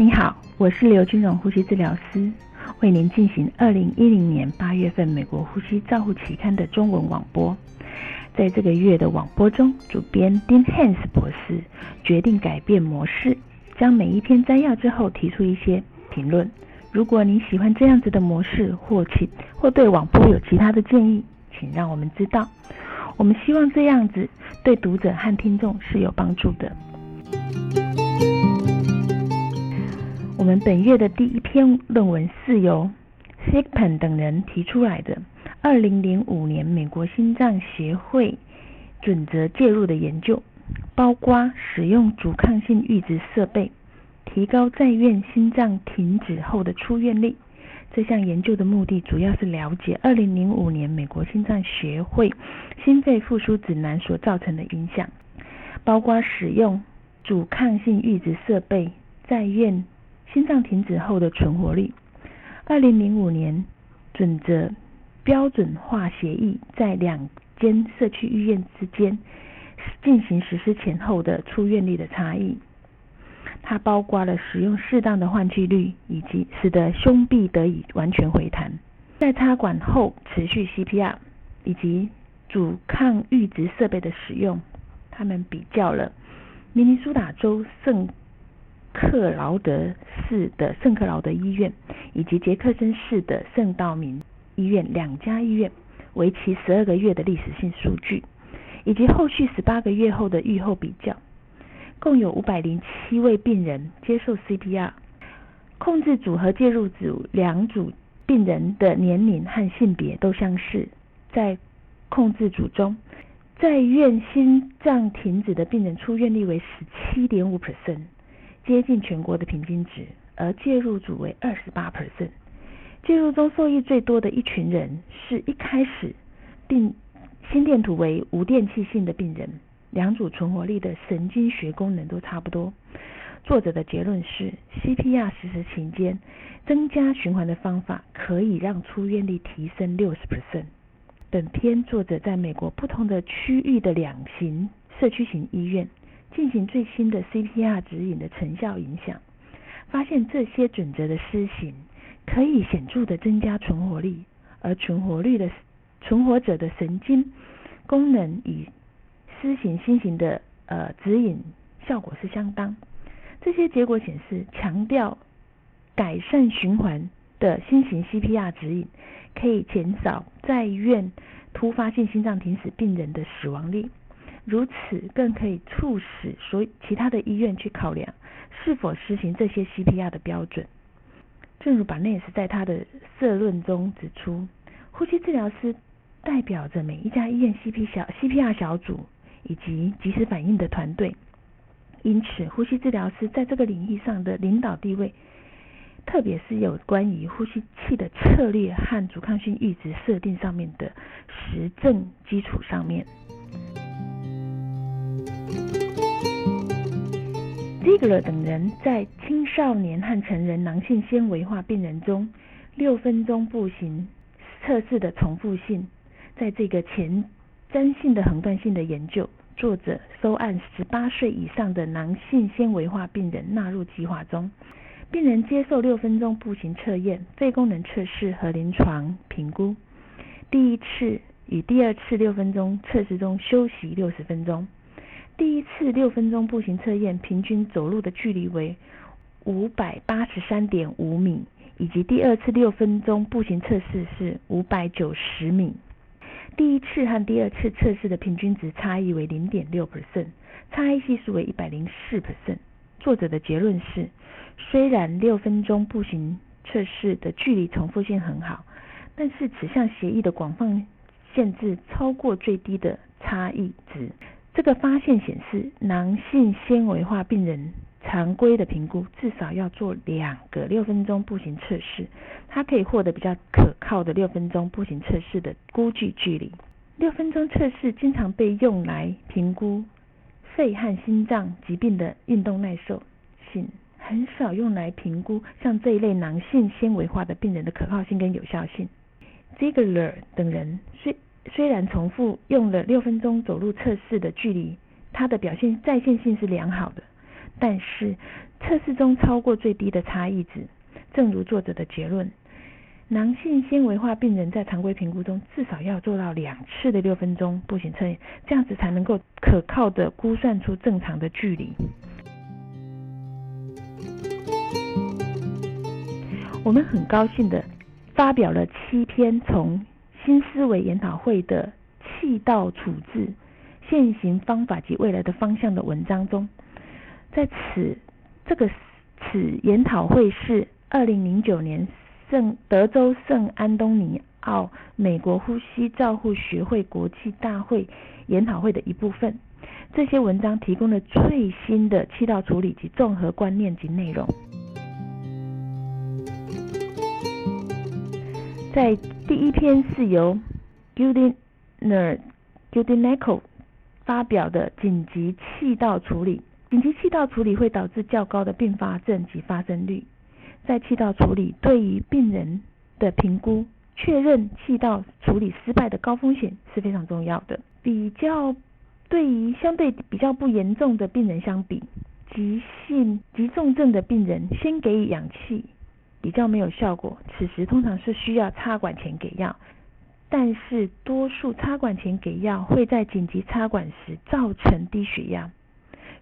你好，我是刘君荣呼吸治疗师，为您进行二零一零年八月份美国呼吸照护期刊的中文网播。在这个月的网播中，主编丁汉斯博士决定改变模式，将每一篇摘要之后提出一些评论。如果你喜欢这样子的模式，或其或对网播有其他的建议，请让我们知道。我们希望这样子对读者和听众是有帮助的。我们本月的第一篇论文是由 Sigpen 等人提出来的，二零零五年美国心脏协会准则介入的研究，包括使用阻抗性阈值设备，提高在院心脏停止后的出院率。这项研究的目的主要是了解二零零五年美国心脏协会心肺复苏指南所造成的影响，包括使用阻抗性阈值设备在院。心脏停止后的存活率。二零零五年准则标准化协议在两间社区医院之间进行实施前后的出院率的差异。它包括了使用适当的换气率，以及使得胸壁得以完全回弹，在插管后持续 CPR，以及阻抗阈值设备的使用。他们比较了明尼苏达州圣。克劳德市的圣克劳德医院以及杰克森市的圣道明医院两家医院为期十二个月的历史性数据，以及后续十八个月后的预后比较，共有五百零七位病人接受 CPR。控制组和介入组两组病人的年龄和性别都相似，在控制组中，在院心脏停止的病人出院率为十七点五 percent。接近全国的平均值，而介入组为二十八 percent。介入中受益最多的一群人是一开始病心电图为无电气性的病人，两组存活率的神经学功能都差不多。作者的结论是，CPR 实时期间增加循环的方法可以让出院率提升六十 percent。本篇作者在美国不同的区域的两型社区型医院。进行最新的 CPR 指引的成效影响，发现这些准则的施行可以显著的增加存活率，而存活率的存活者的神经功能与施行新型的呃指引效果是相当。这些结果显示，强调改善循环的新型 CPR 指引可以减少在院突发性心脏停止病人的死亡率。如此更可以促使所其他的医院去考量是否实行这些 CPR 的标准。正如巴内斯在他的社论中指出，呼吸治疗师代表着每一家医院 CP 小 CPR 小组以及及时反应的团队，因此呼吸治疗师在这个领域上的领导地位，特别是有关于呼吸器的策略和阻抗性阈值设定上面的实证基础上面。Ziegler 等人在青少年和成人囊性纤维化病人中六分钟步行测试的重复性，在这个前瞻性的横断性的研究，作者收按十八岁以上的囊性纤维化病人纳入计划中，病人接受六分钟步行测验、肺功能测试和临床评估。第一次与第二次六分钟测试中休息六十分钟。第一次六分钟步行测验，平均走路的距离为五百八十三点五米，以及第二次六分钟步行测试是五百九十米。第一次和第二次测试的平均值差异为零点六 percent，差异系数为一百零四 percent。作者的结论是，虽然六分钟步行测试的距离重复性很好，但是此项协议的广泛限制超过最低的差异值。这个发现显示，囊性纤维化病人常规的评估至少要做两个六分钟步行测试，他可以获得比较可靠的六分钟步行测试的估计距离。六分钟测试经常被用来评估肺和心脏疾病的运动耐受性，很少用来评估像这一类囊性纤维化的病人的可靠性跟有效性。Ziegler 等人虽虽然重复用了六分钟走路测试的距离，它的表现在线性是良好的，但是测试中超过最低的差异值。正如作者的结论，囊性纤维化病人在常规评估中至少要做到两次的六分钟步行测验，这样子才能够可靠的估算出正常的距离。我们很高兴的发表了七篇从新思维研讨会的气道处置现行方法及未来的方向的文章中，在此这个此研讨会是二零零九年圣德州圣安东尼奥美国呼吸照护学会国际大会研讨会的一部分。这些文章提供了最新的气道处理及综合观念及内容。在第一篇是由 Gudiner Gudineko 发表的紧急气道处理。紧急气道处理会导致较高的并发症及发生率。在气道处理对于病人的评估，确认气道处理失败的高风险是非常重要的。比较对于相对比较不严重的病人相比，急性急重症的病人先给予氧气。比较没有效果，此时通常是需要插管前给药，但是多数插管前给药会在紧急插管时造成低血压。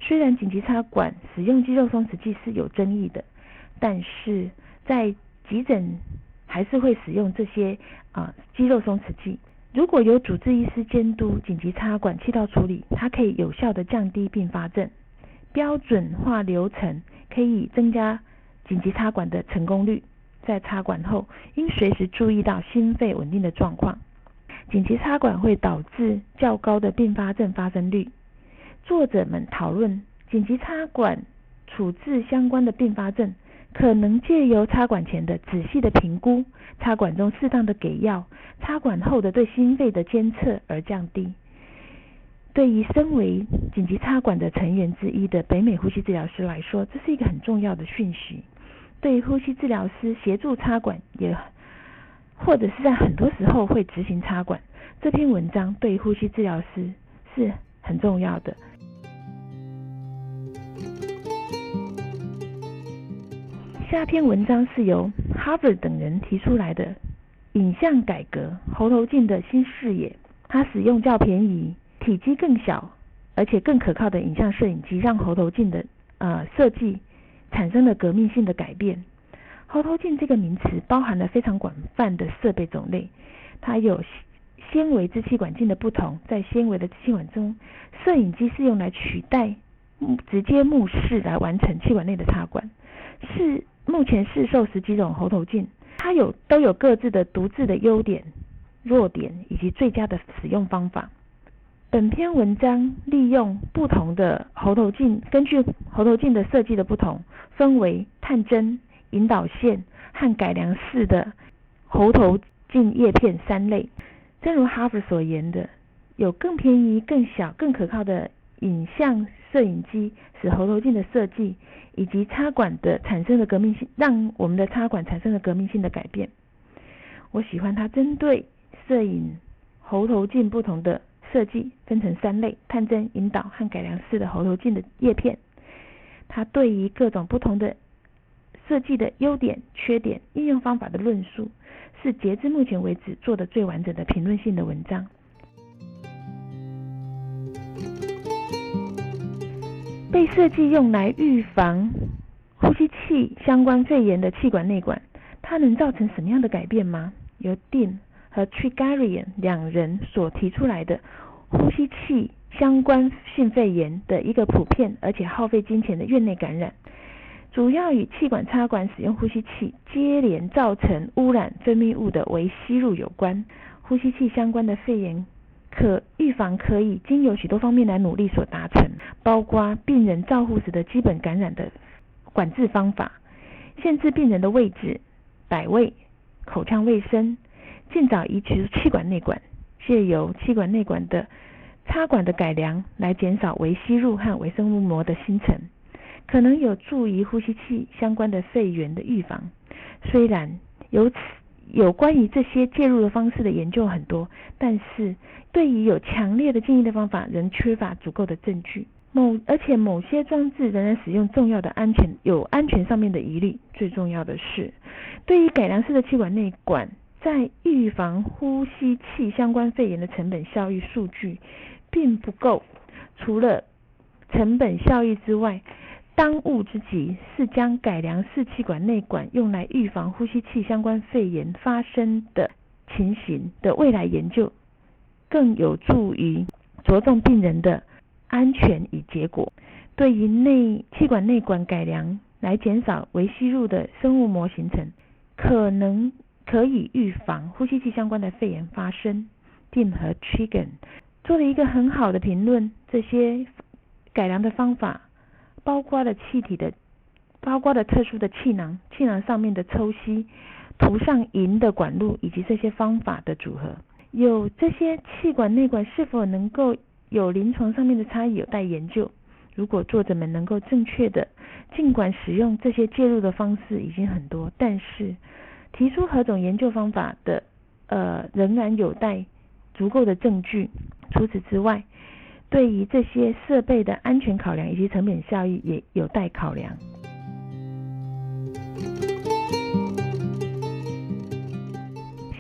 虽然紧急插管使用肌肉松弛剂是有争议的，但是在急诊还是会使用这些啊肌肉松弛剂。如果有主治医师监督紧急插管气道处理，它可以有效的降低并发症。标准化流程可以增加。紧急插管的成功率，在插管后应随时注意到心肺稳定的状况。紧急插管会导致较高的并发症发生率。作者们讨论紧急插管处置相关的并发症，可能借由插管前的仔细的评估、插管中适当的给药、插管后的对心肺的监测而降低。对于身为紧急插管的成员之一的北美呼吸治疗师来说，这是一个很重要的讯息。对呼吸治疗师协助插管，也或者是在很多时候会执行插管。这篇文章对呼吸治疗师是很重要的。下篇文章是由 Harvard 等人提出来的影像改革喉头镜的新视野。它使用较便宜、体积更小而且更可靠的影像摄影机，让喉头镜的呃设计。产生了革命性的改变。喉头镜这个名词包含了非常广泛的设备种类，它有纤维支气管镜的不同。在纤维的支气管中，摄影机是用来取代直接目视来完成气管内的插管。是目前市售十几种喉头镜，它有都有各自的独自的优点、弱点以及最佳的使用方法。本篇文章利用不同的喉头镜，根据喉头镜的设计的不同。分为探针、引导线和改良式的喉头镜叶片三类。正如哈佛所言的，有更便宜、更小、更可靠的影像摄影机，使喉头镜的设计以及插管的产生的革命性，让我们的插管产生了革命性的改变。我喜欢它针对摄影喉头镜不同的设计，分成三类：探针、引导和改良式的喉头镜的叶片。它对于各种不同的设计的优点、缺点、应用方法的论述，是截至目前为止做的最完整的评论性的文章。被设计用来预防呼吸器相关肺炎的气管内管，它能造成什么样的改变吗？由 Dean 和 Trigarian 两人所提出来的呼吸器。相关性肺炎的一个普遍而且耗费金钱的院内感染，主要与气管插管使用呼吸器接连造成污染分泌物的微吸入有关。呼吸器相关的肺炎可预防，可以经由许多方面来努力所达成，包括病人照护时的基本感染的管制方法，限制病人的位置、摆位、口腔卫生，尽早移除气管内管，借由气管内管的。插管的改良来减少微吸入和微生物膜的形成，可能有助于呼吸器相关的肺炎的预防。虽然有此有关于这些介入的方式的研究很多，但是对于有强烈的建议的方法仍缺乏足够的证据。某而且某些装置仍然使用重要的安全有安全上面的疑虑。最重要的是，对于改良式的气管内管，在预防呼吸器相关肺炎的成本效益数据并不够。除了成本效益之外，当务之急是将改良式气管内管用来预防呼吸器相关肺炎发生的情形的未来研究，更有助于着重病人的安全与结果。对于内气管内管改良来减少微吸入的生物膜形成，可能可以预防呼吸器相关的肺炎发生。Tim 和 Trigan 做了一个很好的评论，这些改良的方法。包括了气体的，包括了特殊的气囊，气囊上面的抽吸，涂上银的管路，以及这些方法的组合，有这些气管内管是否能够有临床上面的差异有待研究。如果作者们能够正确的，尽管使用这些介入的方式已经很多，但是提出何种研究方法的，呃，仍然有待足够的证据。除此之外。对于这些设备的安全考量以及成本效益也有待考量。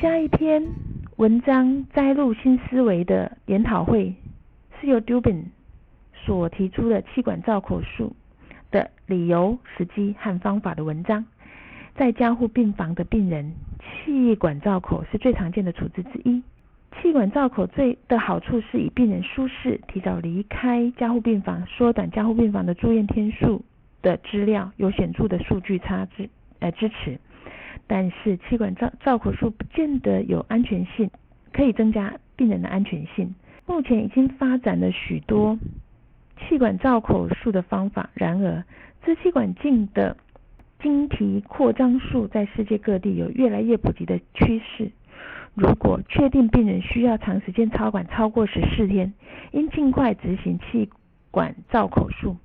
下一篇文章摘录新思维的研讨会是由 Dubin 所提出的气管造口术的理由、时机和方法的文章。在加护病房的病人，气管造口是最常见的处置之一。气管造口最的好处是以病人舒适、提早离开加护病房、缩短加护病房的住院天数的资料有显著的数据差支呃支持，但是气管造造口术不见得有安全性，可以增加病人的安全性。目前已经发展了许多气管造口术的方法，然而支气管镜的经皮扩张术在世界各地有越来越普及的趋势。如果确定病人需要长时间插管超过十四天，应尽快执行气管造口术。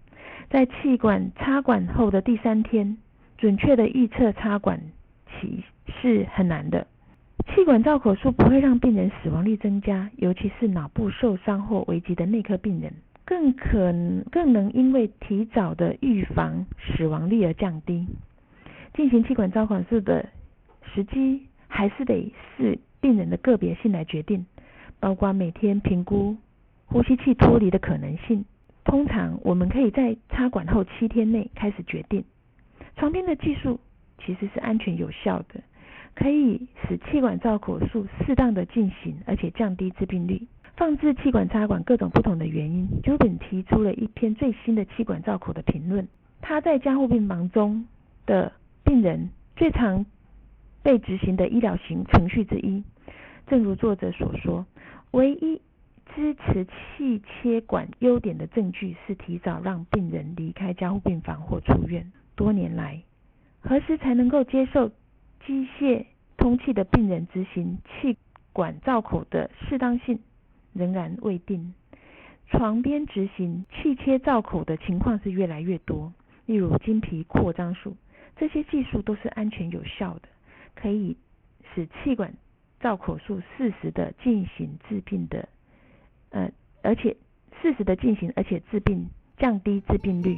在气管插管后的第三天，准确的预测插管期是很难的。气管造口术不会让病人死亡率增加，尤其是脑部受伤或危急的内科病人，更可更能因为提早的预防死亡率而降低。进行气管造口术的时机还是得视。病人的个别性来决定，包括每天评估呼吸器脱离的可能性。通常我们可以在插管后七天内开始决定。床边的技术其实是安全有效的，可以使气管造口术适当的进行，而且降低致病率。放置气管插管各种不同的原因 Jubin 提出了一篇最新的气管造口的评论。他在加护病房中的病人最常被执行的医疗行程序之一。正如作者所说，唯一支持气切管优点的证据是提早让病人离开加护病房或出院。多年来，何时才能够接受机械通气的病人执行气管造口的适当性仍然未定。床边执行气切造口的情况是越来越多，例如经皮扩张术，这些技术都是安全有效的，可以使气管。造口术适时的进行治病的，呃，而且适时的进行，而且治病降低致病率。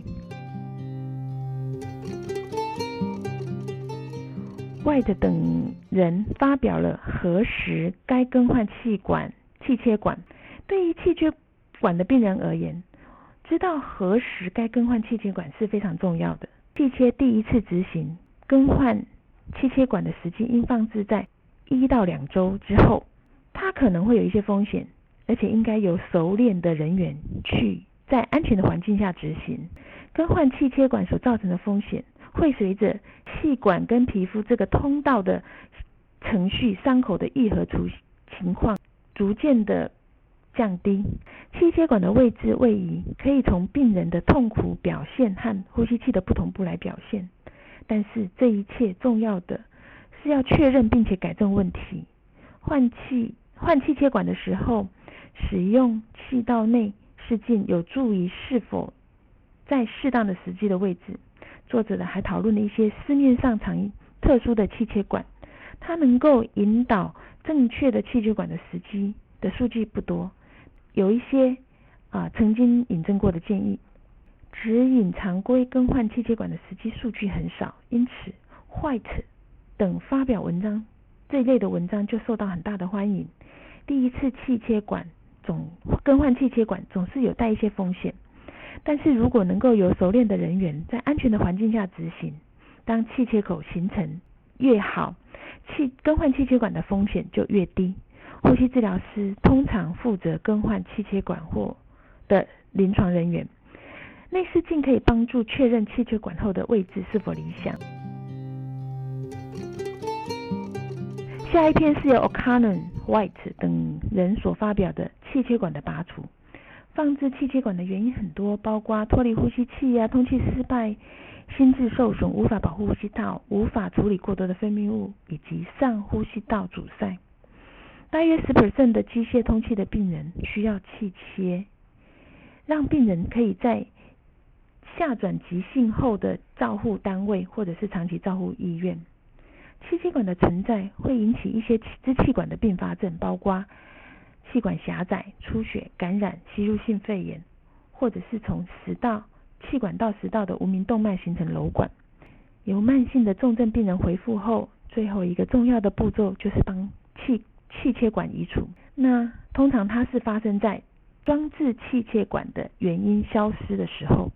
White 等人发表了何时该更换气管气切管。对于气切管的病人而言，知道何时该更换气切管是非常重要的。气切第一次执行更换气切管的时机应放置在。一到两周之后，它可能会有一些风险，而且应该由熟练的人员去在安全的环境下执行。更换气切管所造成的风险，会随着气管跟皮肤这个通道的程序、伤口的愈合出情况逐渐的降低。气切管的位置位移可以从病人的痛苦表现和呼吸器的不同步来表现，但是这一切重要的。是要确认并且改正问题。换气换气切管的时候，使用气道内视镜有助于是否在适当的时机的位置。作者呢还讨论了一些市面上常特殊的气切管，它能够引导正确的气切管的时机的数据不多。有一些啊曾经引证过的建议。指引常规更换气切管的实际数据很少，因此 White 等发表文章这一类的文章就受到很大的欢迎。第一次气切管总更换气切管总是有带一些风险，但是如果能够有熟练的人员在安全的环境下执行，当气切口形成越好，气更换气切管的风险就越低。呼吸治疗师通常负责更换气切管或的临床人员。内视镜可以帮助确认气切管后的位置是否理想。下一篇是由 O'Connor、White 等人所发表的气切管的拔除。放置气切管的原因很多，包括脱离呼吸器啊、通气失败、心智受损、无法保护呼吸道、无法处理过多的分泌物以及上呼吸道阻塞。大约十 percent 的机械通气的病人需要气切，让病人可以在下转急性后的照护单位或者是长期照护医院，气气管的存在会引起一些支气管的并发症，包括气管狭窄、出血、感染、吸入性肺炎，或者是从食道气管到食道的无名动脉形成瘘管。由慢性的重症病人回复后，最后一个重要的步骤就是帮气气切管移除。那通常它是发生在装置气切管的原因消失的时候。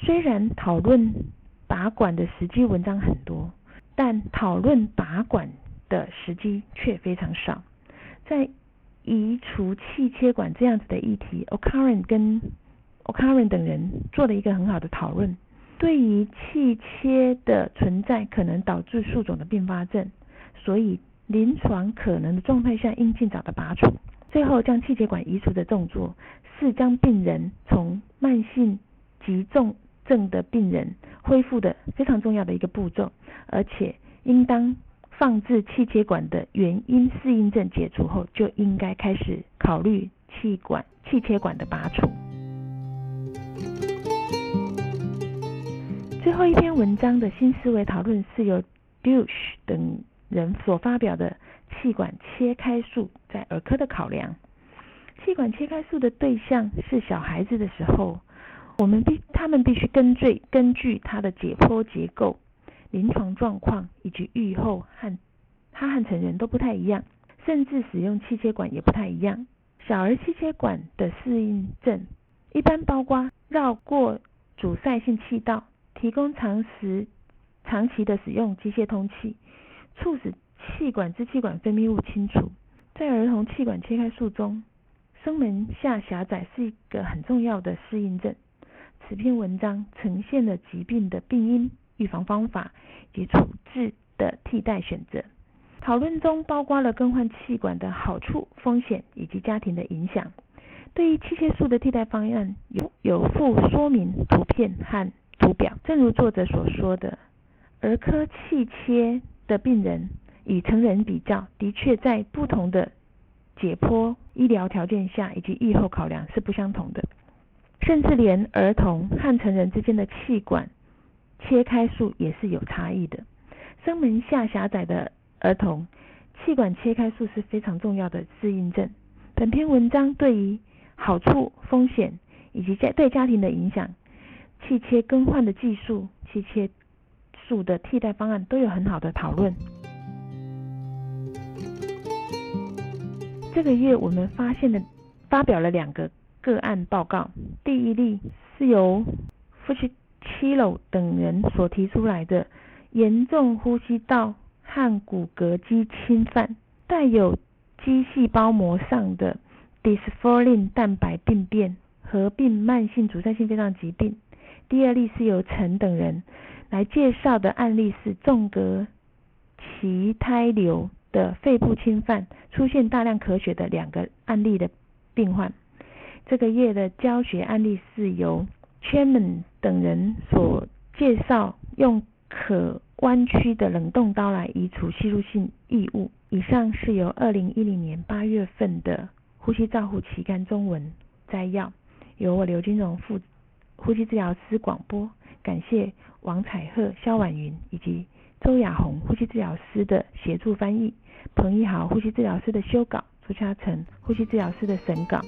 虽然讨论拔管的时机文章很多，但讨论拔管的时机却非常少。在移除气切管这样子的议题，O'Connor 跟 O'Connor 等人做了一个很好的讨论。对于气切的存在可能导致数种的并发症，所以临床可能的状态下应尽早的拔除。最后将气切管移除的动作是将病人从慢性急重症的病人恢复的非常重要的一个步骤，而且应当放置气切管的原因适应症解除后，就应该开始考虑气管气切管的拔除。最后一篇文章的新思维讨论是由 Dush 等人所发表的气管切开术在儿科的考量。气管切开术的对象是小孩子的时候。我们必他们必须根据根据他的解剖结构、临床状况以及预后和他和成人都不太一样，甚至使用气切管也不太一样。小儿气切管的适应症一般包括绕过阻塞性气道，提供长时长期的使用机械通气，促使气管支气管分泌物清除。在儿童气管切开术中，声门下狭窄是一个很重要的适应症。此篇文章呈现了疾病的病因、预防方法及处置的替代选择。讨论中包括了更换气管的好处、风险以及家庭的影响。对于气切术的替代方案，有有附说明图片和图表。正如作者所说的，儿科气切的病人与成人比较，的确在不同的解剖医疗条件下以及预后考量是不相同的。甚至连儿童和成人之间的气管切开术也是有差异的。声门下狭窄的儿童，气管切开术是非常重要的适应症。本篇文章对于好处、风险以及家对家庭的影响、气切更换的技术、气切术的替代方案都有很好的讨论。这个月我们发现了发表了两个。个案报告，第一例是由 f u c h i l o 等人所提出来的严重呼吸道和骨骼肌侵犯，带有肌细胞膜上的 dysferlin 蛋白病变，合并慢性阻塞性肺脏疾病。第二例是由陈等人来介绍的案例是纵隔脐胎瘤的肺部侵犯，出现大量咳血的两个案例的病患。这个月的教学案例是由 Chairman 等人所介绍，用可弯曲的冷冻刀来移除吸入性异物。以上是由二零一零年八月份的呼吸照护期刊中文摘要，由我刘金荣副呼吸治疗师广播。感谢王彩鹤、肖婉云以及周雅红呼吸治疗师的协助翻译，彭一豪呼吸治疗师的修稿，朱嘉诚呼吸治疗师的审稿。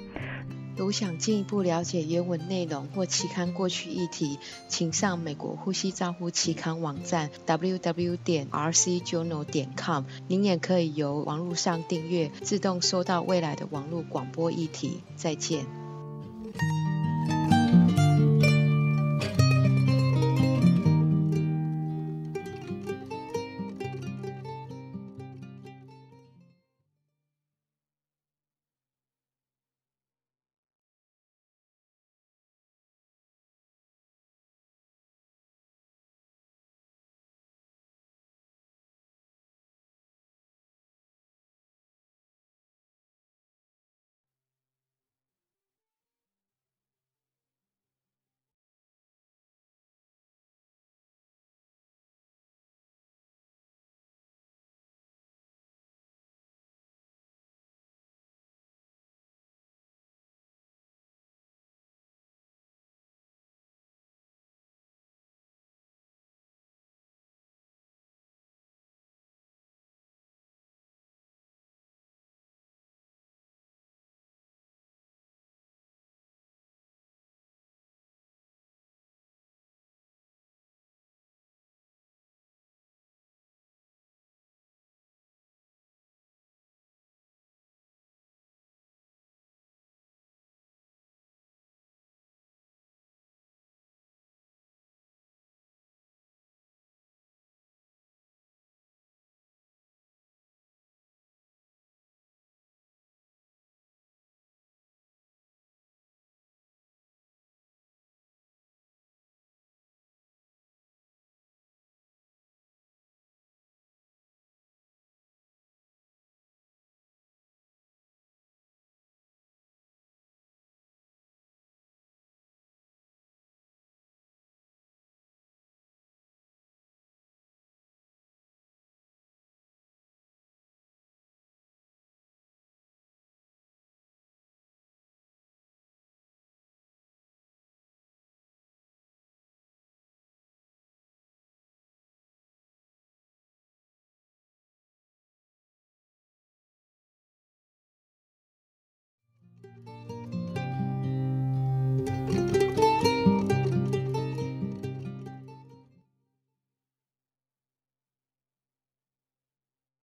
如想进一步了解原文内容或期刊过去议题，请上美国呼吸照护期刊网站 www 点 rcjournal 点 com。您也可以由网络上订阅，自动收到未来的网络广播议题。再见。